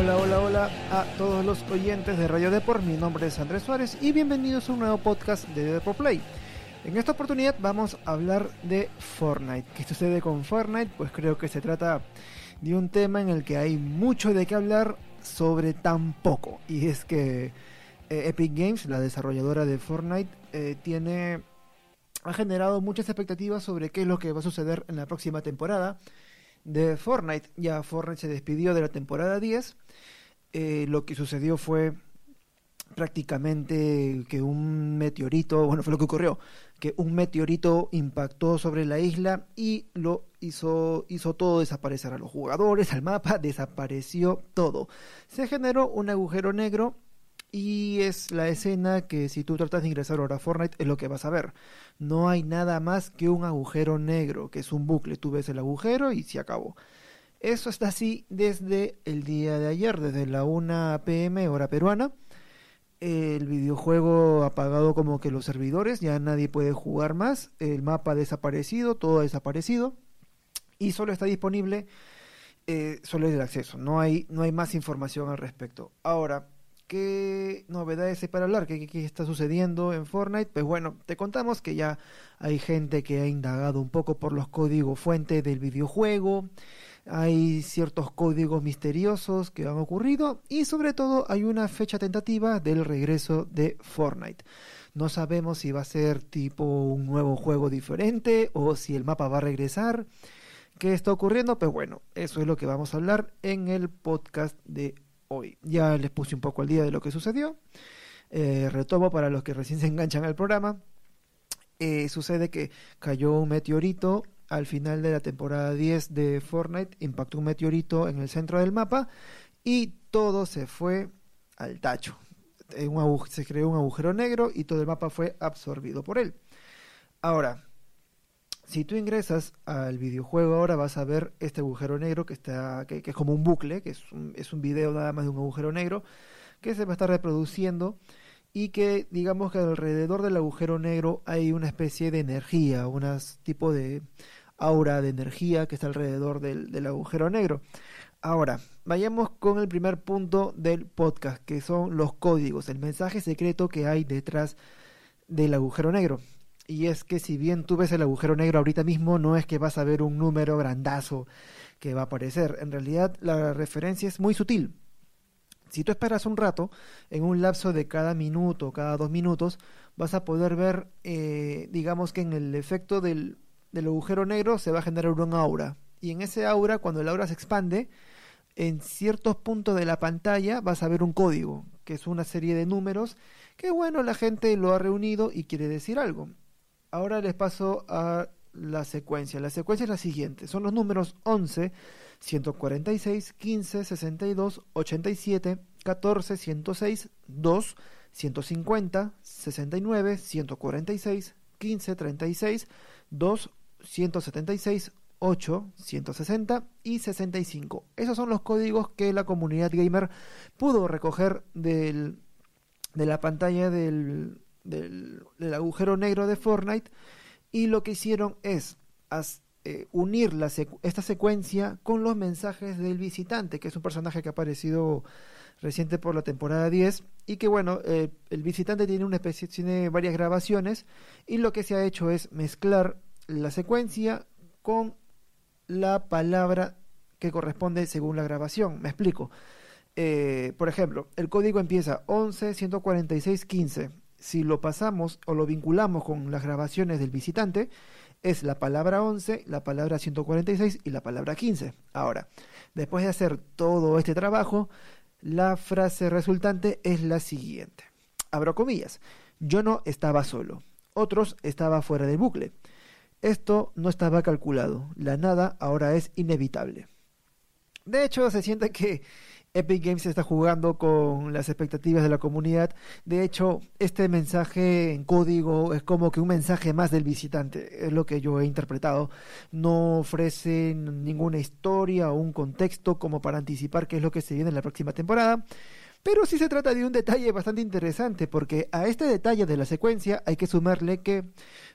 Hola, hola, hola a todos los oyentes de Radio Deport. Mi nombre es Andrés Suárez y bienvenidos a un nuevo podcast de Deport Play. En esta oportunidad vamos a hablar de Fortnite. ¿Qué sucede con Fortnite? Pues creo que se trata de un tema en el que hay mucho de qué hablar sobre tan poco. Y es que eh, Epic Games, la desarrolladora de Fortnite, eh, tiene ha generado muchas expectativas sobre qué es lo que va a suceder en la próxima temporada de Fortnite. Ya Fortnite se despidió de la temporada 10. Eh, lo que sucedió fue prácticamente que un meteorito, bueno, fue lo que ocurrió, que un meteorito impactó sobre la isla y lo hizo, hizo todo desaparecer a los jugadores, al mapa, desapareció todo. Se generó un agujero negro y es la escena que si tú tratas de ingresar ahora a Fortnite es lo que vas a ver. No hay nada más que un agujero negro, que es un bucle. Tú ves el agujero y se acabó. Eso está así desde el día de ayer, desde la 1 pm hora peruana. El videojuego apagado como que los servidores, ya nadie puede jugar más. El mapa ha desaparecido, todo ha desaparecido. Y solo está disponible eh, solo el acceso. No hay, no hay más información al respecto. Ahora, ¿Qué novedades hay para hablar? ¿Qué, ¿Qué, está sucediendo en Fortnite? Pues bueno, te contamos que ya hay gente que ha indagado un poco por los códigos fuente del videojuego, hay ciertos códigos misteriosos que han ocurrido y sobre todo hay una fecha tentativa del regreso de Fortnite. No sabemos si va a ser tipo un nuevo juego diferente o si el mapa va a regresar. ¿Qué está ocurriendo? Pues bueno, eso es lo que vamos a hablar en el podcast de hoy. Ya les puse un poco al día de lo que sucedió. Eh, retomo para los que recién se enganchan al programa. Eh, sucede que cayó un meteorito al final de la temporada 10 de Fortnite, impactó un meteorito en el centro del mapa y todo se fue al tacho. Un se creó un agujero negro y todo el mapa fue absorbido por él. Ahora, si tú ingresas al videojuego ahora vas a ver este agujero negro que está que, es como un bucle, que es un, es un video nada más de un agujero negro que se va a estar reproduciendo y que digamos que alrededor del agujero negro hay una especie de energía, un tipo de aura de energía que está alrededor del, del agujero negro. Ahora, vayamos con el primer punto del podcast, que son los códigos, el mensaje secreto que hay detrás del agujero negro. Y es que si bien tú ves el agujero negro ahorita mismo, no es que vas a ver un número grandazo que va a aparecer. En realidad la referencia es muy sutil. Si tú esperas un rato, en un lapso de cada minuto, cada dos minutos, vas a poder ver, eh, digamos que en el efecto del, del agujero negro se va a generar un aura. Y en ese aura, cuando el aura se expande, en ciertos puntos de la pantalla vas a ver un código, que es una serie de números que bueno, la gente lo ha reunido y quiere decir algo. Ahora les paso a la secuencia. La secuencia es la siguiente. Son los números 11, 146, 15, 62, 87, 14, 106, 2, 150, 69, 146, 15, 36, 2, 176, 8, 160 y 65. Esos son los códigos que la comunidad gamer pudo recoger del, de la pantalla del, del, agujero negro de Fortnite y lo que hicieron es eh, unir esta secuencia con los mensajes del visitante, que es un personaje que ha aparecido reciente por la temporada 10 y que bueno, eh, el visitante tiene una especie, tiene varias grabaciones y lo que se ha hecho es mezclar la secuencia con la palabra que corresponde según la grabación. Me explico. Eh, por ejemplo, el código empieza 11 146 15 si lo pasamos o lo vinculamos con las grabaciones del visitante, es la palabra 11, la palabra 146 y la palabra 15. Ahora, después de hacer todo este trabajo, la frase resultante es la siguiente. Abro comillas. Yo no estaba solo. Otros estaba fuera del bucle. Esto no estaba calculado. La nada ahora es inevitable. De hecho, se siente que Epic Games está jugando con las expectativas de la comunidad. De hecho, este mensaje en código es como que un mensaje más del visitante, es lo que yo he interpretado. No ofrece ninguna historia o un contexto como para anticipar qué es lo que se viene en la próxima temporada. Pero sí se trata de un detalle bastante interesante, porque a este detalle de la secuencia hay que sumarle que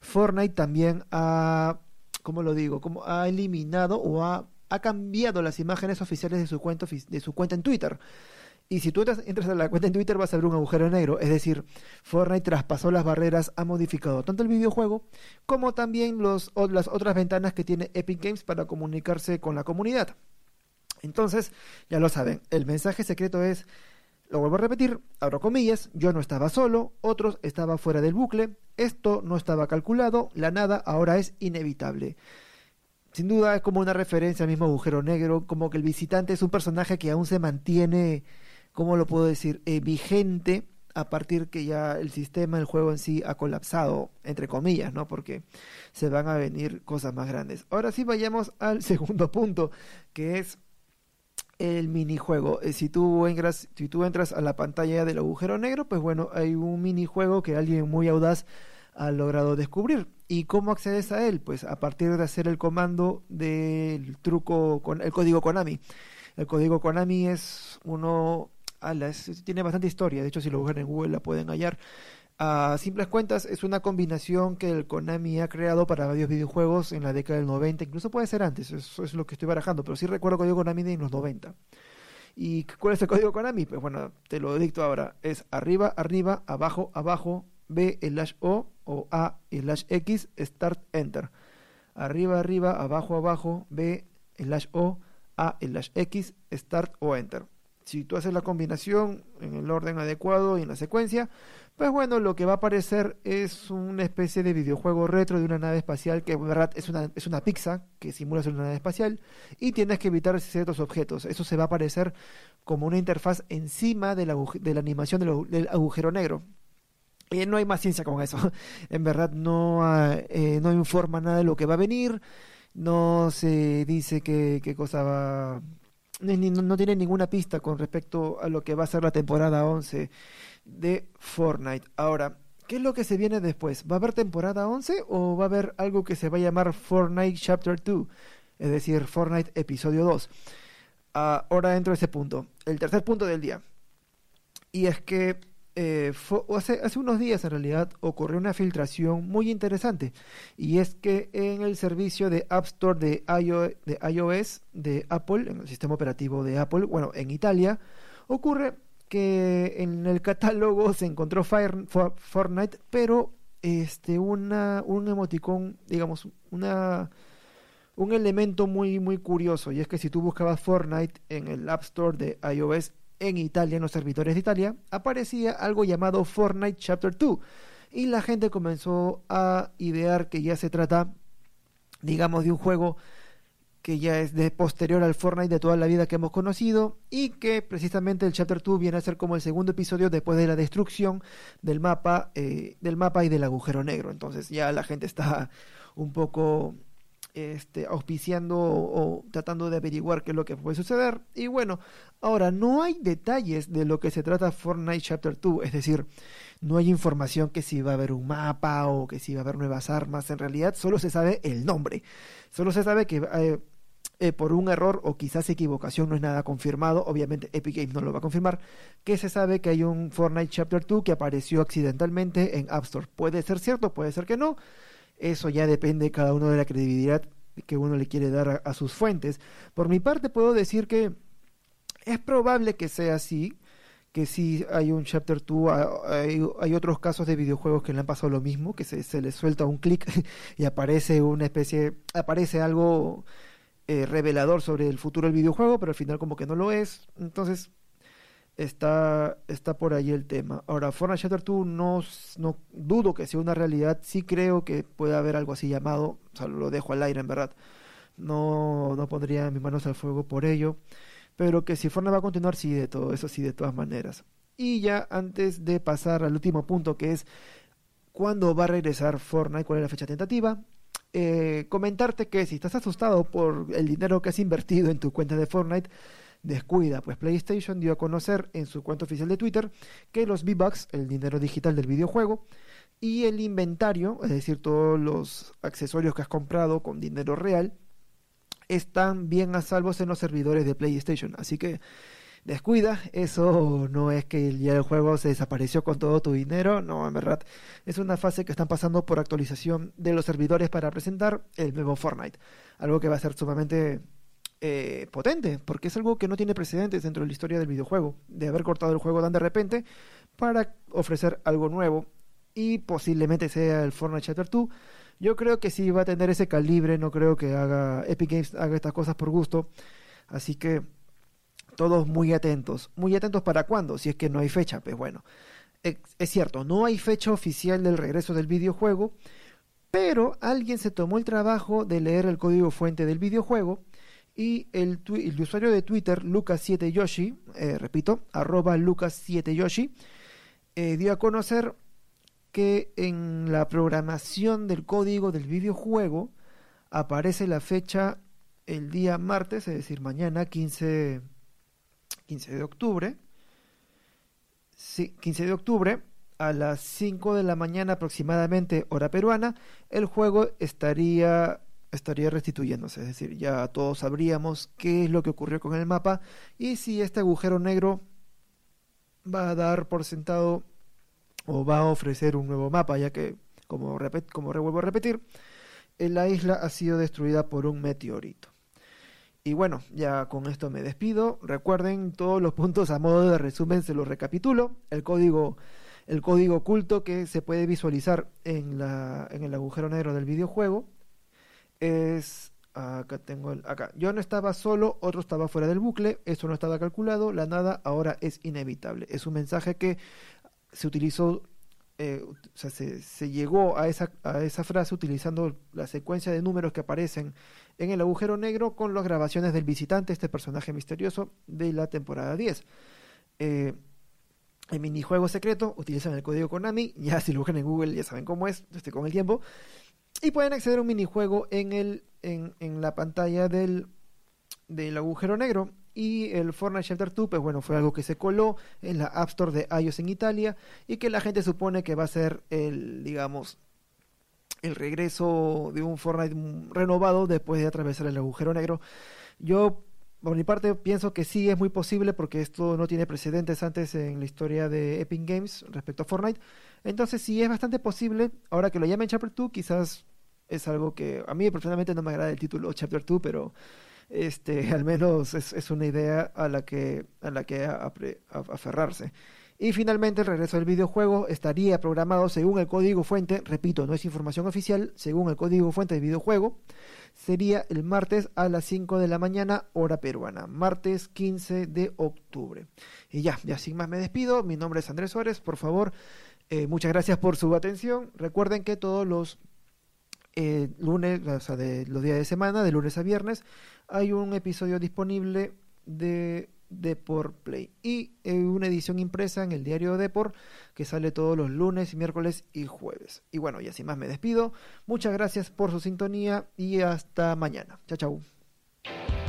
Fortnite también ha, ¿cómo lo digo? Como ha eliminado o ha ha cambiado las imágenes oficiales de su cuenta, en Twitter. Y si tú entras, a la cuenta en Twitter vas a ver un agujero negro. Es decir, Fortnite traspasó las barreras, ha modificado tanto el videojuego como también las otras ventanas que tiene Epic Games para comunicarse con la comunidad. Entonces, ya lo saben, el mensaje secreto es, lo vuelvo a repetir, abro comillas, yo no estaba solo, otros estaban fuera del bucle, esto no estaba calculado, la nada ahora es inevitable. Sin duda es como una referencia al mismo agujero negro, como que el visitante es un personaje que aún se mantiene ¿cómo lo puedo decir? Eh, vigente a partir que ya el sistema, el juego en sí ha colapsado, entre comillas, ¿no? Porque se van a venir cosas más grandes. Ahora sí vayamos al segundo punto, que es el minijuego. Eh, si, tú entras, si tú entras a la pantalla del agujero negro, pues bueno, hay un minijuego que alguien muy audaz ha logrado descubrir. ¿Y cómo accedes a él? Pues a partir de hacer el comando del truco con el código Konami. El código Konami es uno tiene bastante historia, de hecho si lo buscan en Google la pueden hallar. A simples cuentas, es una combinación que el Konami ha creado para varios videojuegos en la década del 90, incluso puede ser antes, eso es lo que estoy barajando, pero sí recuerdo código Konami de los 90. ¿Y cuál es el código Konami? Pues bueno, te lo dicto ahora. Es arriba, arriba, abajo, abajo, B, slash O o A, slash X, start, enter. Arriba, arriba, abajo, abajo, B, slash O, A, slash X, start o enter si tú haces la combinación en el orden adecuado y en la secuencia, pues bueno, lo que va a aparecer es una especie de videojuego retro de una nave espacial que en verdad es una, es una pizza que simula una nave espacial y tienes que evitar ciertos objetos. Eso se va a aparecer como una interfaz encima de la, de la animación del, agujero negro. Y no hay más ciencia con eso. en verdad no, eh, no informa nada de lo que va a venir. No se dice qué, qué cosa va no, tiene ninguna pista con respecto a lo que va a ser la temporada 11 de Fortnite. Ahora, ¿qué es lo que se viene después? ¿Va a haber temporada 11 o va a haber algo que se va a llamar Fortnite Chapter 2? Es decir, Fortnite Episodio 2. ahora entro a ese punto. El tercer punto del día. Y es que eh, hace, unos días en realidad ocurrió una filtración muy interesante. Y es que en el servicio de App Store de, iOS de Apple, en el sistema operativo de Apple, bueno, en Italia, ocurre que en el catálogo se encontró Fortnite, pero este un emoticón, digamos, una un elemento muy muy curioso. Y es que si tú buscabas Fortnite en el App Store de iOS en Italia, en los servidores de Italia, aparecía algo llamado Fortnite Chapter 2. Y la gente comenzó a idear que ya se trata, digamos, de un juego que ya es de posterior al Fortnite de toda la vida que hemos conocido y que precisamente el Chapter 2 viene a ser como el segundo episodio después de la destrucción del mapa, eh, del mapa y del agujero negro. Entonces ya la gente está un poco este, auspiciando o, tratando de averiguar qué es lo que puede suceder. Y bueno, ahora no hay detalles de lo que se trata Fortnite Chapter 2, es decir, no hay información que si va a haber un mapa o que si va a haber nuevas armas, en realidad solo se sabe el nombre, solo se sabe que... Eh, eh, por un error o quizás equivocación, no es nada confirmado, obviamente Epic Games no lo va a confirmar, que se sabe que hay un Fortnite Chapter 2 que apareció accidentalmente en App Store. Puede ser cierto, puede ser que no, eso ya depende cada uno de la credibilidad que uno le quiere dar a, sus fuentes. Por mi parte puedo decir que es probable que sea así, que si hay un Chapter 2, hay, otros casos de videojuegos que le han pasado lo mismo, que se, se les suelta un clic y aparece una especie, aparece algo eh, revelador sobre el futuro del videojuego, pero al final como que no lo es. Entonces, está, está por ahí el tema. Ahora, Fortnite Shutter 2 no, no dudo que sea una realidad, sí creo que puede haber algo así llamado, o sea, lo dejo al aire en verdad. No, no pondría mis manos al fuego por ello, pero que si Fortnite va a continuar, sí, de todo eso, sí, de todas maneras. Y ya antes de pasar al último punto, que es cuándo va a regresar Fortnite, cuál es la fecha tentativa, eh, comentarte que si estás asustado por el dinero que has invertido en tu cuenta de Fortnite, descuida, pues PlayStation dio a conocer en su cuenta oficial de Twitter que los V-Bucks, el dinero digital del videojuego, y el inventario, es decir, todos los accesorios que has comprado con dinero real, están bien a salvos en los servidores de PlayStation. Así que descuida, eso no es que ya el juego se desapareció con todo tu dinero, no, en verdad es una fase que están pasando por actualización de los servidores para presentar el nuevo Fortnite, algo que va a ser sumamente eh, potente, porque es algo que no tiene precedentes dentro de la historia del videojuego, de haber cortado el juego tan de repente para ofrecer algo nuevo y posiblemente sea el Fortnite Chapter 2. Yo creo que sí va a tener ese calibre, no creo que haga Epic Games haga estas cosas por gusto, así que todos muy atentos. Muy atentos para cuándo, si es que no hay fecha, pues bueno. Es cierto, no hay fecha oficial del regreso del videojuego, pero alguien se tomó el trabajo de leer el código fuente del videojuego y el, usuario de Twitter, Lucas7Yoshi, eh, repito, arroba Lucas7Yoshi, eh, dio a conocer que en la programación del código del videojuego aparece la fecha el día martes, es decir, mañana 15, 15 de octubre. Sí, 15 de octubre a las 5 de la mañana aproximadamente hora peruana, el juego estaría estaría restituyéndose, es decir, ya todos sabríamos qué es lo que ocurrió con el mapa y si este agujero negro va a dar por sentado o va a ofrecer un nuevo mapa, ya que, como, como vuelvo a repetir, la isla ha sido destruida por un meteorito. Y bueno, ya con esto me despido. Recuerden todos los puntos a modo de resumen, se los recapitulo. El código, el código oculto que se puede visualizar en, la, en el agujero negro del videojuego es acá tengo el acá. Yo no estaba solo, otro estaba fuera del bucle, eso no estaba calculado, la nada ahora es inevitable. Es un mensaje que se utilizó, eh, o sea, se, llegó a esa, a esa frase utilizando la secuencia de números que aparecen en el agujero negro con las grabaciones del visitante, este personaje misterioso de la temporada 10. Eh, el minijuego secreto utilizan el código Konami, ya si lo buscan en Google ya saben cómo es, estoy con el tiempo. Y pueden acceder a un minijuego en, el, en, en la pantalla del, del agujero negro y el Fortnite Shelter 2, pues bueno, fue algo que se coló en la App Store de iOS en Italia y que la gente supone que va a ser el, digamos, el regreso de un Fortnite renovado después de atravesar el agujero negro. Yo, por mi parte, pienso que sí es muy posible porque esto no tiene precedentes antes en la historia de Epic Games respecto a Fortnite. Entonces sí es bastante posible, ahora que lo llamen Chapter 2, quizás es algo que a mí personalmente no me agrada el título Chapter 2, pero este, al menos es, una idea a la que, a la que aferrarse. Y finalmente el regreso del videojuego estaría programado según el código fuente, repito, no es información oficial, según el código fuente del videojuego, sería el martes a las 5 de la mañana, hora peruana, martes 15 de octubre. Y ya, ya sin más me despido, mi nombre es Andrés Suárez, por favor, eh, muchas gracias por su atención, recuerden que todos los eh, lunes, o sea, de los días de semana, de lunes a viernes, hay un episodio disponible de Deport Play y eh, una edición impresa en el diario Deport que sale todos los lunes, miércoles y jueves. Y bueno, y así más me despido. Muchas gracias por su sintonía y hasta mañana. Chao, chao.